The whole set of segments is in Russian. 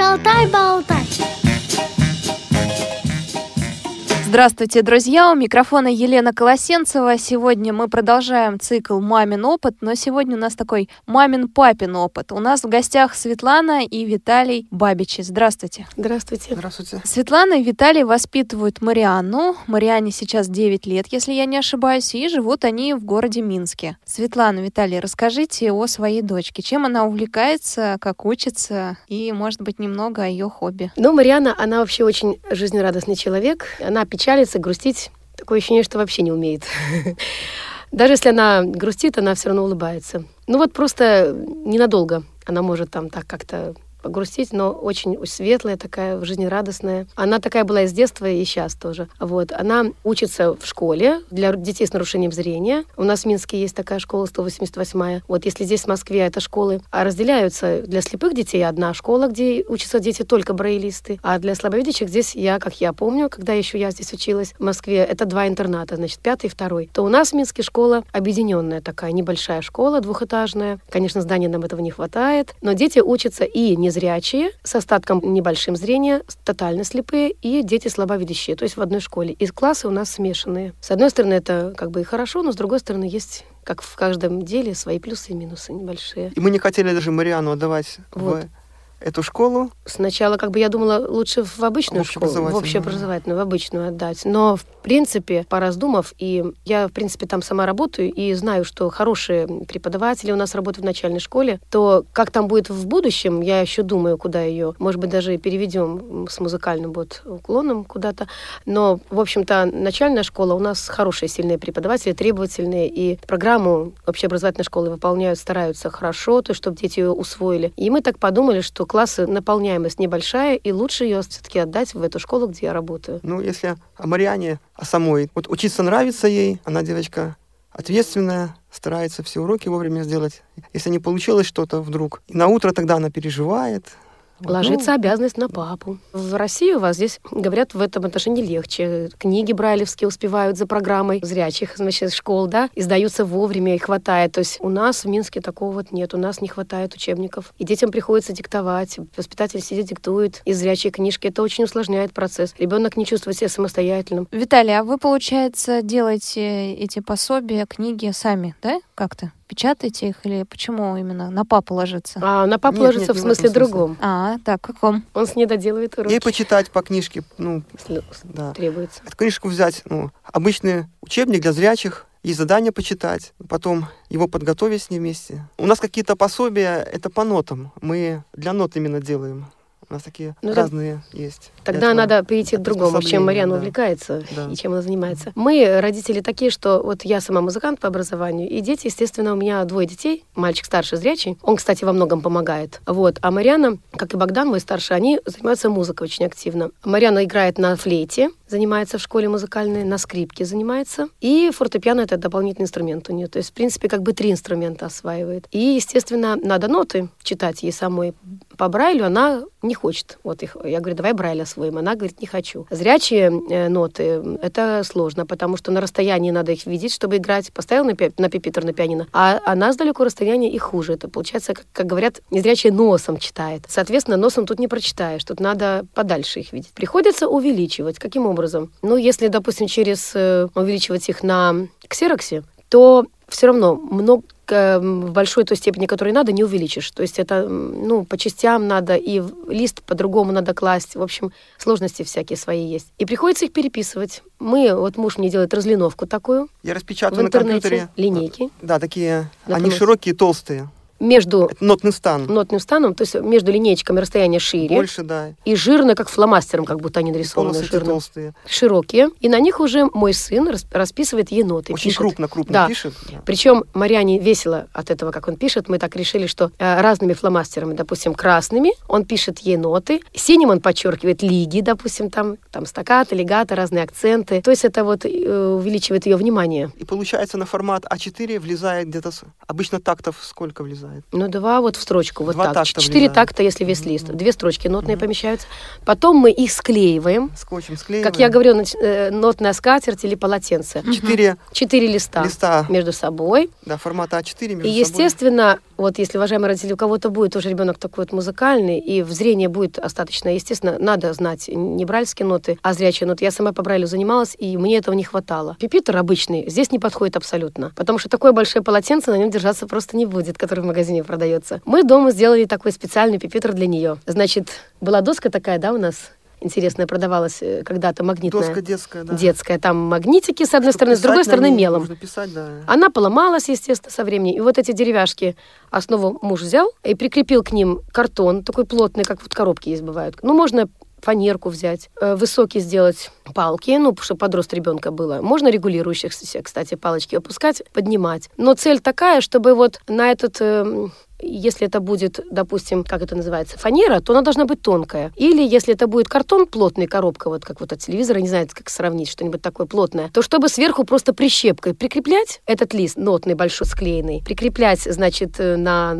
Шалтай-болтай. Здравствуйте, друзья! У микрофона Елена Колосенцева. Сегодня мы продолжаем цикл «Мамин опыт», но сегодня у нас такой «Мамин-папин опыт». У нас в гостях Светлана и Виталий Бабичи. Здравствуйте. Здравствуйте. Здравствуйте. Светлана и Виталий воспитывают Марианну. Марианне сейчас 9 лет, если я не ошибаюсь, и живут они в городе Минске. Светлана, Виталий, расскажите о своей дочке. Чем она увлекается, как учится, и, может быть, немного о ее хобби. Ну, Мариана, она вообще очень жизнерадостный человек. Она печалиться, грустить. Такое ощущение, что вообще не умеет. Даже если она грустит, она все равно улыбается. Ну вот просто ненадолго она может там так как-то погрустить, но очень светлая такая, жизнерадостная. Она такая была из детства и сейчас тоже. Вот. Она учится в школе для детей с нарушением зрения. У нас в Минске есть такая школа 188-я. Вот если здесь в Москве это школы а разделяются для слепых детей одна школа, где учатся дети только браилисты, а для слабовидящих здесь я, как я помню, когда еще я здесь училась в Москве, это два интерната, значит, пятый и второй. То у нас в Минске школа объединенная такая, небольшая школа, двухэтажная. Конечно, здания нам этого не хватает, но дети учатся и не незрячие с остатком небольшим зрения, тотально слепые и дети слабовидящие, то есть в одной школе. И классы у нас смешанные. С одной стороны, это как бы и хорошо, но с другой стороны, есть как в каждом деле свои плюсы и минусы небольшие. И мы не хотели даже Мариану отдавать вот. в эту школу? Сначала, как бы я думала, лучше в обычную школу, в общеобразовательную, в обычную отдать. Но, в принципе, пораздумав, и я, в принципе, там сама работаю, и знаю, что хорошие преподаватели у нас работают в начальной школе, то как там будет в будущем, я еще думаю, куда ее, может быть, даже переведем с музыкальным вот уклоном куда-то. Но, в общем-то, начальная школа у нас хорошие, сильные преподаватели, требовательные, и программу общеобразовательной школы выполняют, стараются хорошо, то чтобы дети ее усвоили. И мы так подумали, что классы наполняемость небольшая, и лучше ее все-таки отдать в эту школу, где я работаю. Ну, если о Мариане, о самой. Вот учиться нравится ей, она девочка ответственная, старается все уроки вовремя сделать. Если не получилось что-то вдруг, и на утро тогда она переживает, Ложится ну, обязанность на папу. В России у вас здесь, говорят, в этом отношении легче. Книги брайлевские успевают за программой зрячих, значит, школ, да, издаются вовремя и хватает. То есть у нас в Минске такого вот нет. У нас не хватает учебников. И детям приходится диктовать. Воспитатель сидит, диктует из зрячей книжки. Это очень усложняет процесс. Ребенок не чувствует себя самостоятельным. Виталий, а вы, получается, делаете эти пособия, книги сами, да, как-то? Печатаете их или почему именно на папу ложится? А, на папу нет, ложится нет, в смысле другом. А, так, каком? Он с ней доделывает уроки. Ей почитать по книжке, ну, да. требуется. Эту книжку взять, ну, обычный учебник для зрячих, и задание почитать, потом его подготовить с ней вместе. У нас какие-то пособия, это по нотам. Мы для нот именно делаем. У нас такие ну, разные так, есть. Тогда надо перейти к другому, чем Марьяна да. увлекается да. и чем она занимается. Мы, родители, такие, что вот я сама музыкант по образованию, и дети, естественно, у меня двое детей. Мальчик старший, зрячий. Он, кстати, во многом помогает. Вот. А Марьяна, как и Богдан, мой старший, они занимаются музыкой очень активно. Марьяна играет на флейте, занимается в школе музыкальной, на скрипке занимается. И фортепиано — это дополнительный инструмент у нее. То есть, в принципе, как бы три инструмента осваивает. И, естественно, надо ноты читать ей самой. По Брайлю она не хочет. Вот их, я говорю, давай Брайль освоим. Она говорит, не хочу. Зрячие э, ноты — это сложно, потому что на расстоянии надо их видеть, чтобы играть. Поставил на, пи- на пипитер, на пианино. А она с далекого расстояния и хуже. Это получается, как, как говорят, незрячие носом читает. Соответственно, носом тут не прочитаешь. Тут надо подальше их видеть. Приходится увеличивать. Каким образом? Ну, если, допустим, через э, увеличивать их на ксероксе, то все равно много в большой той степени, которой надо, не увеличишь. То есть это, ну, по частям надо, и лист по-другому надо класть. В общем, сложности всякие свои есть. И приходится их переписывать. Мы, вот муж мне делает разлиновку такую. Я распечатываю в интернете, на компьютере. Линейки. Да, такие, Например, они широкие, толстые между Это нотный стан. нотным станом, то есть между линейками расстояние шире. Больше, да. И жирно, как фломастером, как будто они нарисованы. Полосы жирно. толстые. Широкие. И на них уже мой сын расписывает еноты. Очень пишет. крупно, крупно да. пишет. Да. Причем Мариане весело от этого, как он пишет. Мы так решили, что э, разными фломастерами, допустим, красными, он пишет еноты, синим он подчеркивает лиги, допустим, там, там стакаты, легаты, разные акценты. То есть это вот э, увеличивает ее внимание. И получается на формат А4 влезает где-то, обычно тактов сколько влезает? Влезает. Ну, два вот в строчку, вот два так. Четыре влезает. такта, если весь лист. Mm-hmm. Две строчки нотные mm-hmm. помещаются. Потом мы их склеиваем. Скотчем склеиваем. Как я говорю, э, нотная скатерть или полотенце. Четыре. Четыре листа. Листа. Между собой. Да, формата А4 между И, естественно, собой. вот если, уважаемые родители, у кого-то будет тоже ребенок такой вот музыкальный, и в зрение будет остаточно, естественно, надо знать не брайльские ноты, а зрячие ноты. Я сама по брайлю занималась, и мне этого не хватало. Пипитер обычный здесь не подходит абсолютно, потому что такое большое полотенце на нем держаться просто не будет, который в магазине продается. Мы дома сделали такой специальный пипитер для нее. Значит, была доска такая, да, у нас интересная продавалась э, когда-то магнитная. Доска детская, да. Детская. Там магнитики с одной Чтобы стороны, с другой стороны мелом. Можно писать, да. Она поломалась, естественно, со временем. И вот эти деревяшки основу муж взял и прикрепил к ним картон, такой плотный, как вот коробки есть бывают. Ну, можно фанерку взять, э, высокие сделать палки, ну, чтобы подрост ребенка было. Можно регулирующихся, кстати, палочки опускать, поднимать. Но цель такая, чтобы вот на этот эм, если это будет, допустим, как это называется, фанера, то она должна быть тонкая. Или если это будет картон плотный, коробка, вот как вот от телевизора, не знаю, как сравнить, что-нибудь такое плотное, то чтобы сверху просто прищепкой прикреплять этот лист нотный большой склеенный, прикреплять, значит, э, на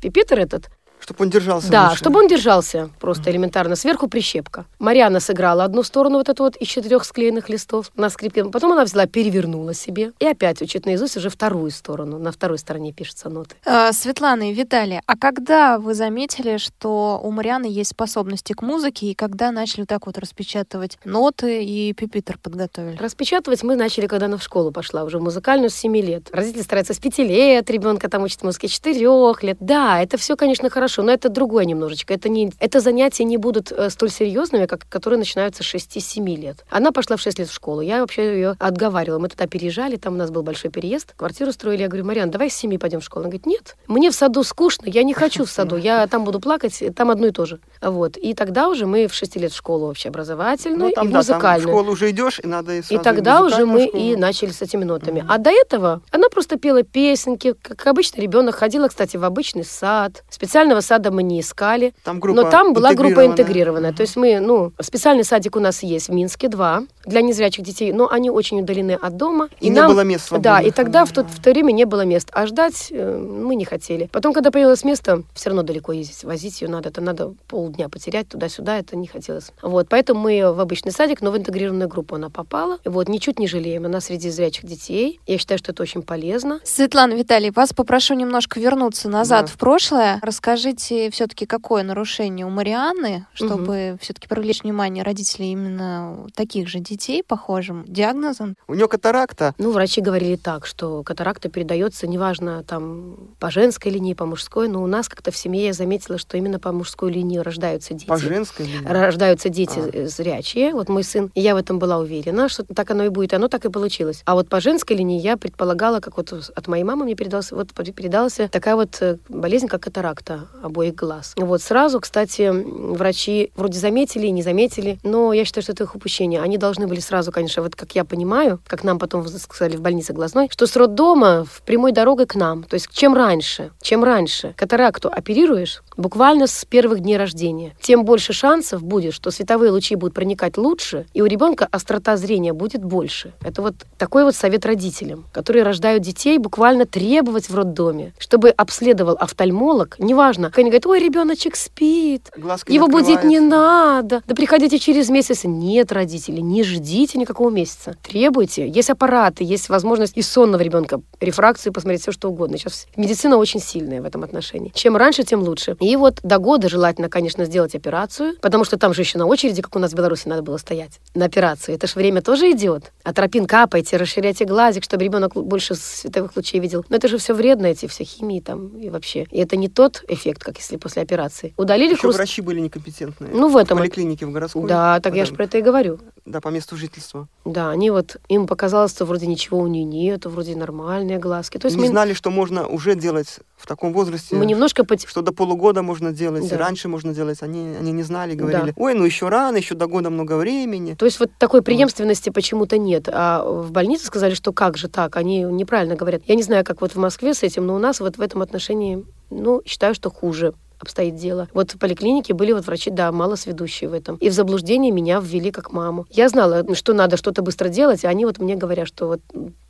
пипетр этот, чтобы он держался. Да, лучше. чтобы он держался просто элементарно. Сверху прищепка. Мариана сыграла одну сторону вот эту вот из четырех склеенных листов на скрипке. Потом она взяла, перевернула себе. И опять учит наизусть уже вторую сторону. На второй стороне пишутся ноты. А, Светлана и Виталий, а когда вы заметили, что у Марианы есть способности к музыке, и когда начали так вот распечатывать ноты и пипитер подготовили? Распечатывать мы начали, когда она в школу пошла, уже в музыкальную с 7 лет. Родители стараются с 5 лет, ребенка там учат музыке 4 лет. Да, это все, конечно, хорошо хорошо, но это другое немножечко. Это, не, это занятия не будут э, столь серьезными, как которые начинаются с 6-7 лет. Она пошла в 6 лет в школу. Я вообще ее отговаривала. Мы тогда переезжали, там у нас был большой переезд, квартиру строили. Я говорю, Мариан, давай с 7 пойдем в школу. Она говорит, нет, мне в саду скучно, я не хочу в саду, я там буду плакать, там одно и то же. Вот. И тогда уже мы в 6 лет в школу общеобразовательную ну, там, и да, музыкальную. Там в школу уже идешь, и надо и И тогда уже мы школу. и начали с этими нотами. Mm-hmm. А до этого она просто пела песенки, как обычный ребенок. Ходила, кстати, в обычный сад. Специального сада мы не искали. Там группа Но там была группа интегрированная. То есть мы, ну, специальный садик у нас есть в Минске, два, для незрячих детей, но они очень удалены от дома. И, и не нам, было мест свободных. Да, и тогда в, тот, в то время не было мест. А ждать э, мы не хотели. Потом, когда появилось место, все равно далеко ездить, возить ее надо. Это надо полдня потерять туда-сюда, это не хотелось. Вот, поэтому мы в обычный садик, но в интегрированную группу она попала. Вот, ничуть не жалеем. Она среди зрячих детей. Я считаю, что это очень полезно. Светлана Виталий, вас попрошу немножко вернуться назад да. в прошлое. Расскажите все-таки, какое нарушение у Марианны, чтобы угу. все-таки привлечь внимание родителей именно таких же детей, похожим диагнозом? У нее катаракта. Ну, врачи говорили так, что катаракта передается, неважно, там, по женской линии, по мужской, но у нас как-то в семье я заметила, что именно по мужской линии рождаются дети. По женской линии? Рождаются дети а. зрячие. Вот мой сын, и я в этом была уверена, что так оно и будет, и оно так и получилось. А вот по женской линии я предполагала, как вот от моей мамы мне передался, вот передалась такая вот э, болезнь, как катаракта обоих глаз. Вот сразу кстати, врачи вроде заметили и не заметили, но я считаю, что это их упущение. Они должны были сразу, конечно, вот как я понимаю, как нам потом сказали в больнице глазной, что с роддома в прямой дорогой к нам. То есть чем раньше, чем раньше катаракту оперируешь, буквально с первых дней рождения, тем больше шансов будет, что световые лучи будут проникать лучше, и у ребенка острота зрения будет больше. Это вот такой вот совет родителям, которые рождают детей, буквально требовать в роддоме, чтобы обследовал офтальмолог, неважно, они говорят, ой, ребеночек спит, Глазка его будить не надо, да приходите через месяц. Нет, родители, не ждите никакого месяца. Требуйте. Есть аппараты, есть возможность и сонного ребенка, рефракцию посмотреть, все что угодно. Сейчас медицина очень сильная в этом отношении. Чем раньше, тем лучше. И вот до года желательно, конечно, сделать операцию, потому что там же еще на очереди, как у нас в Беларуси, надо было стоять на операцию. Это же время тоже идет. Атропин капайте, расширяйте глазик, чтобы ребенок больше световых лучей видел. Но это же все вредно, эти все химии там и вообще. И это не тот эффект, как если после операции. Удалили еще хруст... врачи были некомпетентные. Ну, в этом. В поликлинике в городской. Да, так я же про это и говорю. Да, по месту жительства. Да, они вот, им показалось, что вроде ничего у нее нет, вроде нормальные глазки. То есть не мы... знали, что можно уже делать в таком возрасте. Мы немножко... Что до полугода можно делать, да. раньше можно делать. Они, они не знали, говорили, да. ой, ну еще рано, еще до года много времени. То есть вот такой преемственности вот. почему-то нет. А в больнице сказали, что как же так, они неправильно говорят. Я не знаю, как вот в Москве с этим, но у нас вот в этом отношении, ну, считаю, что хуже обстоит дело. Вот в поликлинике были вот врачи, да, мало сведущие в этом. И в заблуждение меня ввели как маму. Я знала, что надо что-то быстро делать, а они вот мне говорят, что вот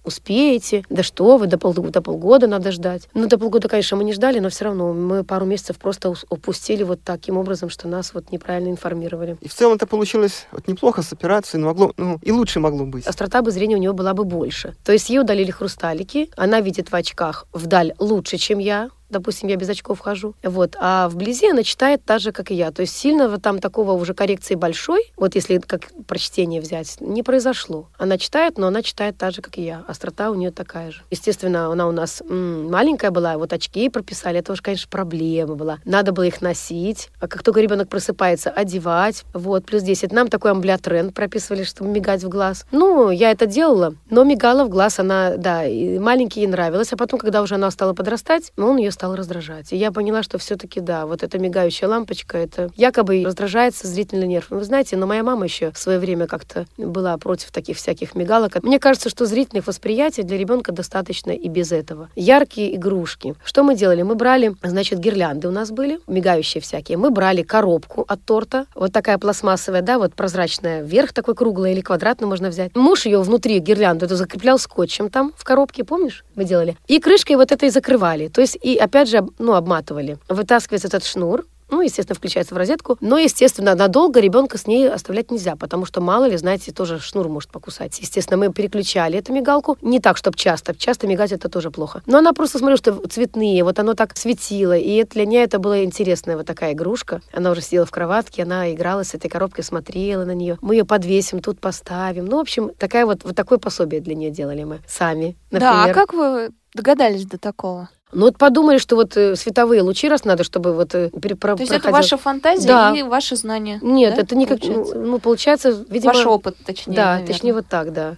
успеете, да что вы, до, пол, до полгода надо ждать. Ну, до полгода, конечно, мы не ждали, но все равно мы пару месяцев просто упустили вот таким образом, что нас вот неправильно информировали. И в целом это получилось вот неплохо с операцией, но могло, ну, и лучше могло быть. Острота бы зрения у него была бы больше. То есть ей удалили хрусталики, она видит в очках вдаль лучше, чем я, допустим, я без очков хожу, вот, а вблизи она читает так же, как и я. То есть сильного там такого уже коррекции большой, вот если как прочтение взять, не произошло. Она читает, но она читает так же, как и я. Острота у нее такая же. Естественно, она у нас м- маленькая была, вот очки прописали, это уже, конечно, проблема была. Надо было их носить, а как только ребенок просыпается, одевать, вот, плюс 10. Нам такой амблиотренд прописывали, чтобы мигать в глаз. Ну, я это делала, но мигала в глаз она, да, и маленький ей нравилось, а потом, когда уже она стала подрастать, он ее стал раздражать. И я поняла, что все-таки да, вот эта мигающая лампочка, это якобы раздражается зрительный нерв. Вы знаете, но моя мама еще в свое время как-то была против таких всяких мигалок. Мне кажется, что зрительных восприятий для ребенка достаточно и без этого. Яркие игрушки. Что мы делали? Мы брали, значит, гирлянды у нас были, мигающие всякие. Мы брали коробку от торта, вот такая пластмассовая, да, вот прозрачная, вверх такой круглый или квадратный можно взять. Муж ее внутри гирлянду это закреплял скотчем там в коробке, помнишь, мы делали? И крышкой вот этой закрывали. То есть, и опять же, ну, обматывали. Вытаскивается этот шнур, ну, естественно, включается в розетку. Но, естественно, надолго ребенка с ней оставлять нельзя, потому что, мало ли, знаете, тоже шнур может покусать. Естественно, мы переключали эту мигалку. Не так, чтобы часто. Часто мигать это тоже плохо. Но она просто, смотрю, что цветные, вот оно так светило. И для нее это была интересная вот такая игрушка. Она уже сидела в кроватке, она играла с этой коробкой, смотрела на нее. Мы ее подвесим, тут поставим. Ну, в общем, такая вот, вот такое пособие для нее делали мы сами. Например. Да, а как вы догадались до такого? Ну вот подумали, что вот э, световые лучи раз надо, чтобы вот э, перепро- То есть проходил. это ваша фантазия да. и ваши знания? Нет, да, это никак, получается? Ну, ну, получается, видимо... Ваш опыт, точнее, Да, наверное. точнее вот так, да.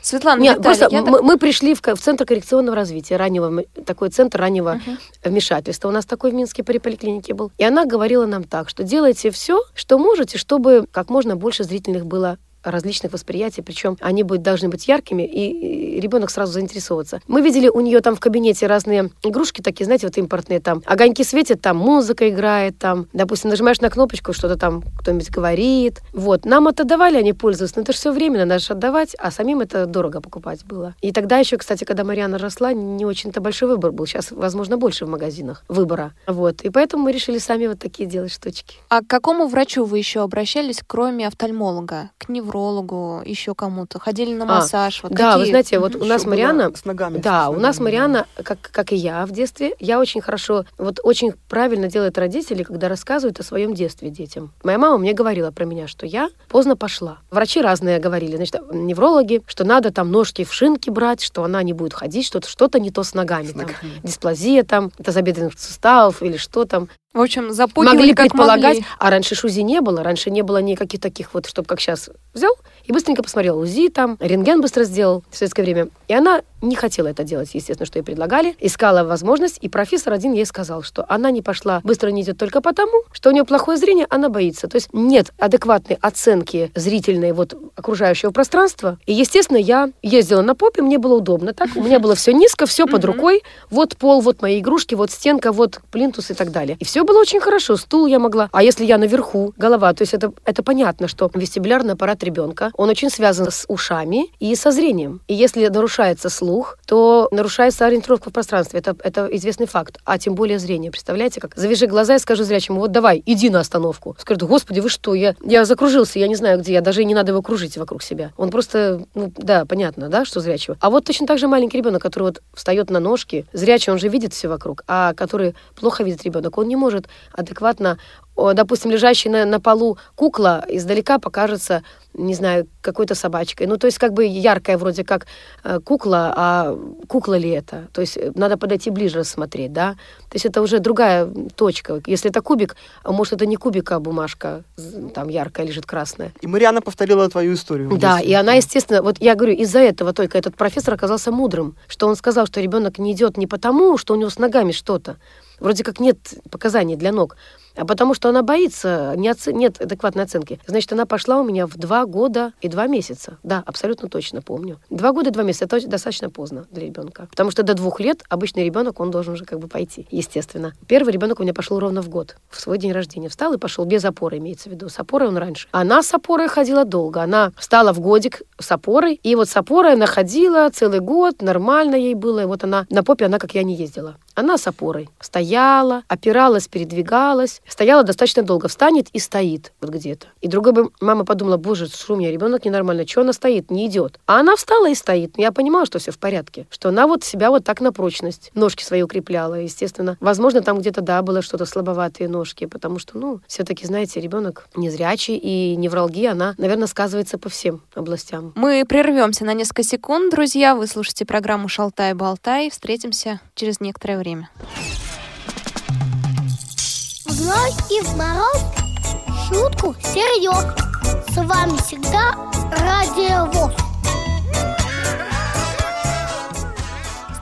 Светлана, Нет, Виталий, просто мы, так... мы пришли в, в Центр коррекционного развития, раннего, такой центр раннего uh-huh. вмешательства. У нас такой в Минске при поликлинике был. И она говорила нам так, что делайте все, что можете, чтобы как можно больше зрительных было различных восприятий, причем они будут, должны быть яркими, и ребенок сразу заинтересовывается. Мы видели у нее там в кабинете разные игрушки такие, знаете, вот импортные там. Огоньки светят, там музыка играет, там, допустим, нажимаешь на кнопочку, что-то там кто-нибудь говорит. Вот. Нам это давали, они пользуются, но это же все временно, надо же отдавать, а самим это дорого покупать было. И тогда еще, кстати, когда Марьяна росла, не очень-то большой выбор был. Сейчас, возможно, больше в магазинах выбора. Вот. И поэтому мы решили сами вот такие делать штучки. А к какому врачу вы еще обращались, кроме офтальмолога? К неврологу? Неврологу, еще кому-то? Ходили на а, массаж? А, вот да, какие? вы знаете, вот у нас Мариана... С ногами. Да, у нас Мариана, как, как и я в детстве, я очень хорошо, вот очень правильно делают родители, когда рассказывают о своем детстве детям. Моя мама мне говорила про меня, что я поздно пошла. Врачи разные говорили, значит, неврологи, что надо там ножки в шинки брать, что она не будет ходить, что-то что-то не то с ногами. С там, ногами. Дисплазия там, тазобедренных суставов или что там. В общем, запугивали могли как предполагать. Могли. А раньше шузи не было, раньше не было никаких таких вот, чтобы как сейчас взял и быстренько посмотрел УЗИ там, рентген быстро сделал в советское время. И она не хотела это делать, естественно, что ей предлагали, искала возможность, и профессор один ей сказал, что она не пошла, быстро не идет только потому, что у нее плохое зрение, она боится. То есть нет адекватной оценки зрительной вот окружающего пространства. И, естественно, я ездила на попе, мне было удобно так, у меня было все низко, все под рукой, вот пол, вот мои игрушки, вот стенка, вот плинтус и так далее. И все было очень хорошо, стул я могла. А если я наверху, голова, то есть это, это понятно, что вестибулярный аппарат ребенка, он очень связан с ушами и со зрением. И если нарушается слух, то нарушается ориентировка в пространстве. Это, это известный факт. А тем более зрение. Представляете, как? Завяжи глаза и скажу зрячему, вот давай, иди на остановку. Скажет, господи, вы что, я, я закружился, я не знаю где, я даже не надо его кружить вокруг себя. Он просто, ну да, понятно, да, что зрячего. А вот точно так же маленький ребенок, который вот встает на ножки, зрячий, он же видит все вокруг, а который плохо видит ребенок, он не может адекватно допустим, лежащая на, на полу кукла издалека покажется, не знаю, какой-то собачкой. Ну, то есть как бы яркая вроде как э, кукла, а кукла ли это? То есть э, надо подойти ближе рассмотреть, да? То есть это уже другая точка. Если это кубик, а может, это не кубик, а бумажка там яркая лежит красная. И Мариана повторила твою историю. Да, и она, естественно, вот я говорю, из-за этого только этот профессор оказался мудрым, что он сказал, что ребенок не идет не потому, что у него с ногами что-то, Вроде как нет показаний для ног а потому что она боится, не оце... нет адекватной оценки. Значит, она пошла у меня в два года и два месяца. Да, абсолютно точно помню. Два года и два месяца это достаточно поздно для ребенка. Потому что до двух лет обычный ребенок, он должен уже как бы пойти, естественно. Первый ребенок у меня пошел ровно в год, в свой день рождения. Встал и пошел без опоры, имеется в виду. С опорой он раньше. Она с опорой ходила долго. Она встала в годик с опорой, и вот с опорой она ходила целый год, нормально ей было. И вот она на попе, она как я не ездила. Она с опорой. Стояла, опиралась, передвигалась. Стояла достаточно долго. Встанет и стоит вот где-то. И другая бы мама подумала, боже, что у меня ребенок ненормально, что она стоит, не идет. А она встала и стоит. Я понимала, что все в порядке. Что она вот себя вот так на прочность. Ножки свои укрепляла, естественно. Возможно, там где-то, да, было что-то слабоватые ножки, потому что, ну, все-таки, знаете, ребенок незрячий, и невралгия, она, наверное, сказывается по всем областям. Мы прервемся на несколько секунд, друзья. Вы слушаете программу «Шалтай-болтай». Встретимся через некоторое время время. Зной и в мороз шутку серьез. С вами всегда Радио ВОЗ.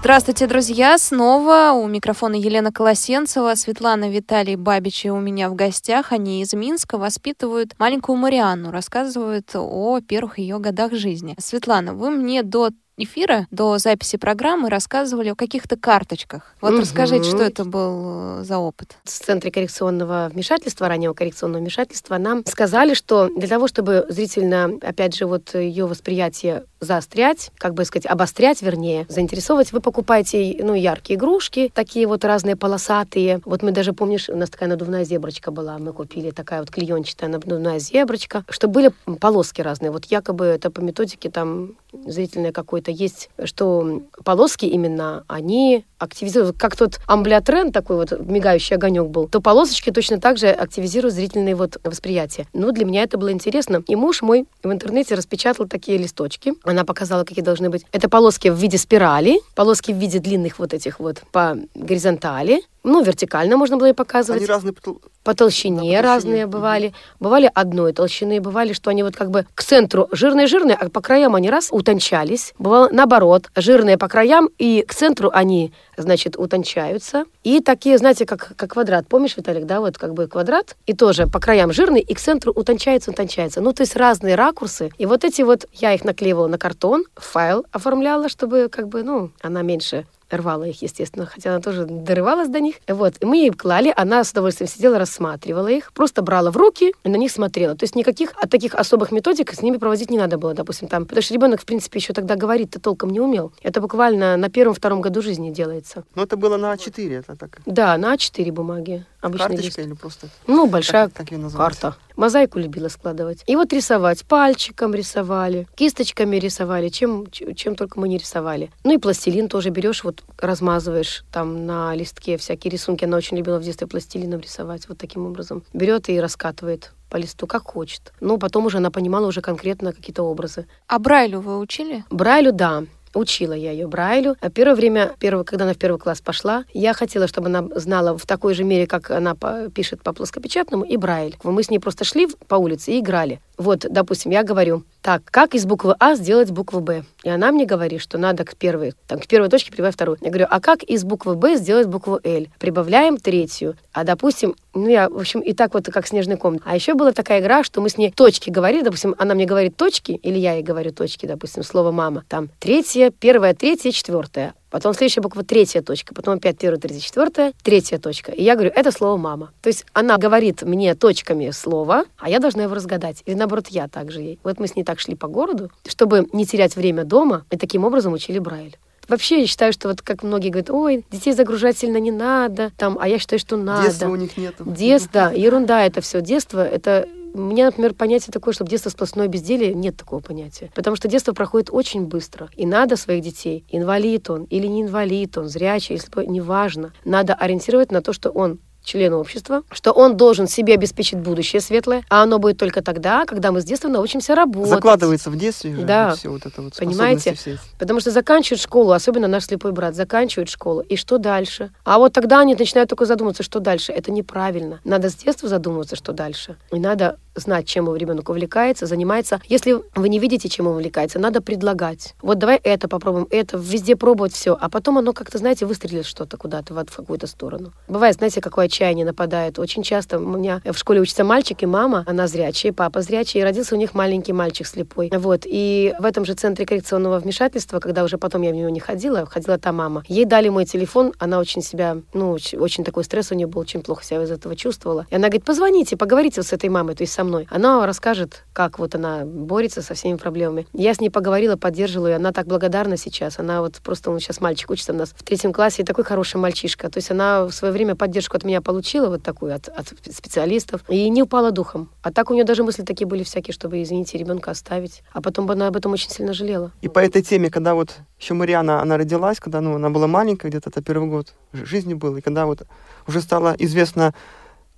Здравствуйте, друзья! Снова у микрофона Елена Колосенцева, Светлана Виталий Бабичи у меня в гостях. Они из Минска воспитывают маленькую Марианну, рассказывают о первых ее годах жизни. Светлана, вы мне до эфира, до записи программы рассказывали о каких-то карточках. Вот угу. расскажите, что это был э, за опыт. В Центре коррекционного вмешательства, раннего коррекционного вмешательства, нам сказали, что для того, чтобы зрительно, опять же, вот ее восприятие заострять, как бы сказать, обострять, вернее, заинтересовывать, вы покупаете, ну, яркие игрушки, такие вот разные полосатые. Вот мы даже, помнишь, у нас такая надувная зеброчка была, мы купили такая вот клеенчатая надувная зеброчка, что были полоски разные. Вот якобы это по методике там зрительное какое-то есть, что полоски именно, они активизируют, как тот амблиотрен такой вот мигающий огонек был, то полосочки точно так же активизируют зрительные вот восприятия. Ну, для меня это было интересно. И муж мой в интернете распечатал такие листочки. Она показала, какие должны быть. Это полоски в виде спирали, полоски в виде длинных вот этих вот по горизонтали, ну, вертикально можно было и показывать. Они разные по, по толщине, да, по толщине. разные бывали. Бывали одной толщины, бывали, что они вот как бы к центру жирные-жирные, а по краям они раз утончались. Бывало наоборот, жирные по краям, и к центру они, значит, утончаются. И такие, знаете, как, как квадрат. Помнишь, Виталик, да, вот как бы квадрат, и тоже по краям жирный, и к центру утончается, утончается. Ну, то есть разные ракурсы. И вот эти вот, я их наклеивала на картон, файл оформляла, чтобы как бы, ну, она меньше рвала их, естественно, хотя она тоже дорывалась до них. Вот, и мы ей клали, она с удовольствием сидела, рассматривала их, просто брала в руки и на них смотрела. То есть никаких от таких особых методик с ними проводить не надо было, допустим, там, потому что ребенок, в принципе, еще тогда говорить-то толком не умел. Это буквально на первом-втором году жизни делается. Но это было на А4, это так? Да, на А4 бумаги. Обычный Карточка лист. или просто? Ну, большая как, как карта. Мозаику любила складывать. И вот рисовать. Пальчиком рисовали, кисточками рисовали, чем, чем только мы не рисовали. Ну и пластилин тоже берешь, вот размазываешь там на листке всякие рисунки. Она очень любила в детстве пластилином рисовать вот таким образом. Берет и раскатывает по листу, как хочет. Ну, потом уже она понимала уже конкретно какие-то образы. А Брайлю вы учили? Брайлю, да. Учила я ее Брайлю. А первое время, первое, когда она в первый класс пошла, я хотела, чтобы она знала в такой же мере, как она пишет по плоскопечатному, и Брайль. Мы с ней просто шли по улице и играли. Вот, допустим, я говорю, так, как из буквы А сделать букву Б? И она мне говорит, что надо к первой, там, к первой точке прибавить вторую. Я говорю, а как из буквы Б сделать букву Л? Прибавляем третью. А, допустим, ну, я, в общем, и так вот, как снежный ком. А еще была такая игра, что мы с ней точки говорили, допустим, она мне говорит точки, или я ей говорю точки, допустим, слово «мама». Там третья, первая, третья, четвертая. Потом следующая буква третья точка, потом опять первая, третья, четвертая, третья точка. И я говорю, это слово мама. То есть она говорит мне точками слово, а я должна его разгадать. Или наоборот, я также ей. Вот мы с ней так шли по городу, чтобы не терять время дома, и таким образом учили Брайль. Вообще, я считаю, что вот как многие говорят, ой, детей загружать сильно не надо, там, а я считаю, что надо. Детства у них нет. Детство, да, ерунда это все. Детство — это у меня, например, понятие такое, чтобы детство сплошное безделие, нет такого понятия. Потому что детство проходит очень быстро. И надо своих детей, инвалид он или не инвалид он, зрячий, если неважно, надо ориентировать на то, что он член общества, что он должен себе обеспечить будущее светлое, а оно будет только тогда, когда мы с детства научимся работать. Закладывается в детстве уже да. все вот это вот Понимаете? Все Потому что заканчивают школу, особенно наш слепой брат, заканчивает школу, и что дальше? А вот тогда они начинают только задумываться, что дальше. Это неправильно. Надо с детства задумываться, что дальше. И надо знать, чем его ребенок увлекается, занимается. Если вы не видите, чем он увлекается, надо предлагать. Вот давай это попробуем, это, везде пробовать все. А потом оно как-то, знаете, выстрелит что-то куда-то в, в какую-то сторону. Бывает, знаете, какое отчаяние нападает. Очень часто у меня в школе учится мальчик и мама, она зрячая, папа зрячий, и родился у них маленький мальчик слепой. Вот. И в этом же центре коррекционного вмешательства, когда уже потом я в него не ходила, ходила та мама. Ей дали мой телефон, она очень себя, ну, очень, такой стресс у нее был, очень плохо себя из этого чувствовала. И она говорит, позвоните, поговорите с этой мамой, то есть со мной. Она расскажет, как вот она борется со всеми проблемами. Я с ней поговорила, поддерживала ее, она так благодарна сейчас. Она вот просто, он сейчас мальчик учится у нас в третьем классе, и такой хороший мальчишка. То есть она в свое время поддержку от меня получила, вот такую, от, от специалистов, и не упала духом. А так у нее даже мысли такие были всякие, чтобы, извините, ребенка оставить. А потом она об этом очень сильно жалела. И по этой теме, когда вот еще Мариана, она родилась, когда ну, она была маленькая, где-то это первый год жизни был, и когда вот уже стало известно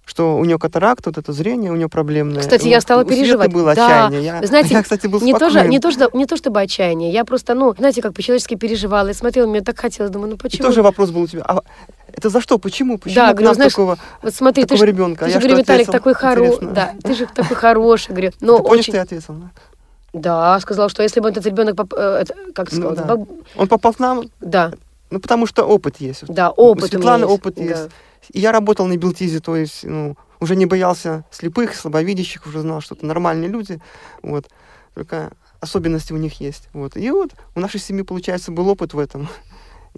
что у нее катаракт, вот это зрение у нее проблемное. Кстати, я стала у переживать. было да. отчаяние. Я, знаете, я, кстати, был не спокоен. то, же, не, то, что, не то чтобы отчаяние, я просто, ну, знаете, как по-человечески переживала, и смотрела, мне так хотелось, думаю, ну почему? И тоже вопрос был у тебя, а это за что, почему, почему да, говорю, знаешь, такого, вот смотри, такого ты ребенка? Ты я же, говорю, Виталик, такой хороший, да, ты же такой хороший, говорю, но ты помнишь, очень... ты ответил, да? Сказал, что если бы этот ребенок, поп... э, как ты Ну сказал, да. баб- Он попал к нам, да, ну, потому что опыт есть. да, опыт у Светланы есть, опыт да. есть. И я работал на Белтизе, то есть, ну, уже не боялся слепых, слабовидящих, уже знал, что это нормальные люди, вот. Только особенности у них есть, вот. И вот у нашей семьи, получается, был опыт в этом.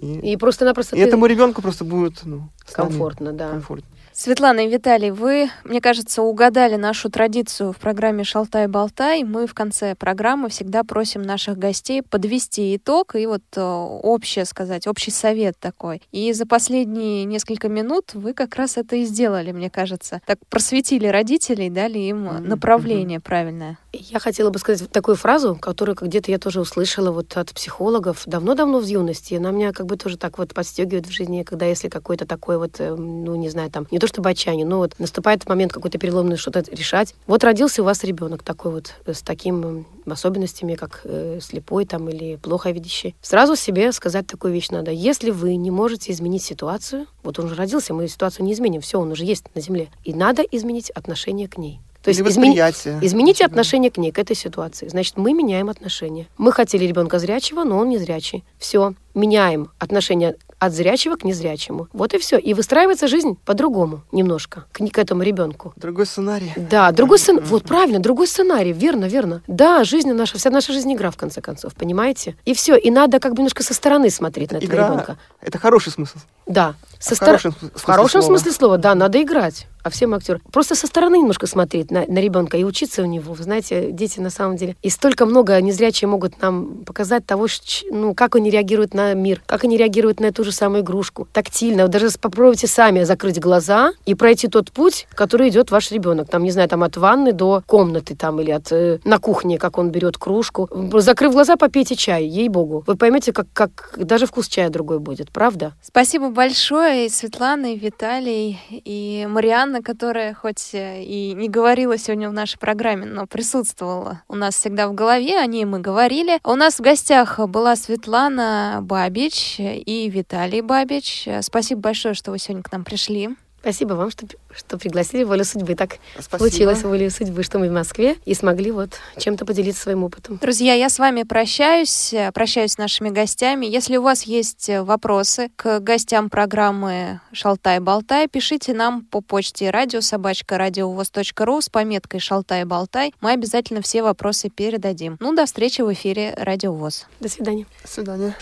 И, И просто-напросто и ты- этому ребенку просто будет, ну, комфортно, да. комфортно. Светлана и Виталий, вы, мне кажется, угадали нашу традицию в программе «Шалтай-болтай». Мы в конце программы всегда просим наших гостей подвести итог и вот э, общее сказать, общий совет такой. И за последние несколько минут вы как раз это и сделали, мне кажется. Так просветили родителей, дали им направление правильное. Я хотела бы сказать такую фразу, которую где-то я тоже услышала вот от психологов давно-давно в юности. Она меня как бы тоже так вот подстегивает в жизни, когда если какой-то такой вот, э, ну, не знаю, там, не то чтобы отчаяние, но вот наступает момент какой-то переломный что-то решать. Вот родился у вас ребенок такой вот э, с таким м, особенностями, как э, слепой там или плохо видящий. Сразу себе сказать такую вещь надо. Если вы не можете изменить ситуацию, вот он уже родился, мы ситуацию не изменим, все, он уже есть на земле, и надо изменить отношение к ней. То есть измени-. Измените отношение к ней, к этой ситуации. Значит, мы меняем отношение. Мы хотели ребенка зрячего, но он не зрячий. Все, меняем отношение от зрячего к незрячему. Вот и все. И выстраивается жизнь по-другому немножко к, к этому ребенку. Другой сценарий. Да, другой сценарий. Вот правильно, другой сценарий. Верно, верно. Да, жизнь наша, вся наша жизнь игра, в конце концов, понимаете? И все. И надо как бы немножко со стороны смотреть на этого Игра ребенка. — это хороший смысл. Да. Со В стор- хорошем см- в хорошем смысле слова, да, надо играть. А все мы актеры. Просто со стороны немножко смотреть на, на ребенка и учиться у него. Вы знаете, дети на самом деле. И столько много незрячие могут нам показать того, ш- ну, как они реагируют на мир, как они реагируют на эту же самую игрушку. Тактильно. Вот даже попробуйте сами закрыть глаза и пройти тот путь, который идет ваш ребенок. Там, не знаю, там от ванны до комнаты там или от э, на кухне, как он берет кружку. Закрыв глаза, попейте чай, ей-богу. Вы поймете, как, как даже вкус чая другой будет, правда? Спасибо большое Светлана, и Виталий, и Марианна, которая хоть э, и не говорила сегодня в нашей программе, но присутствовала у нас всегда в голове, о ней мы говорили. У нас в гостях была Светлана Бабич и Виталий Бабич. Спасибо большое, что вы сегодня к нам пришли. Спасибо вам, что, что пригласили волю судьбы. Так Спасибо. получилось волей судьбы, что мы в Москве и смогли вот чем-то поделиться своим опытом. Друзья, я с вами прощаюсь, э, прощаюсь с нашими гостями. Если у вас есть э, вопросы к гостям программы «Шалтай-болтай», пишите нам по почте радиособачка радиовоз.ру с пометкой «Шалтай-болтай». Мы обязательно все вопросы передадим. Ну, до встречи в эфире «Радио ВОЗ». До свидания. До свидания.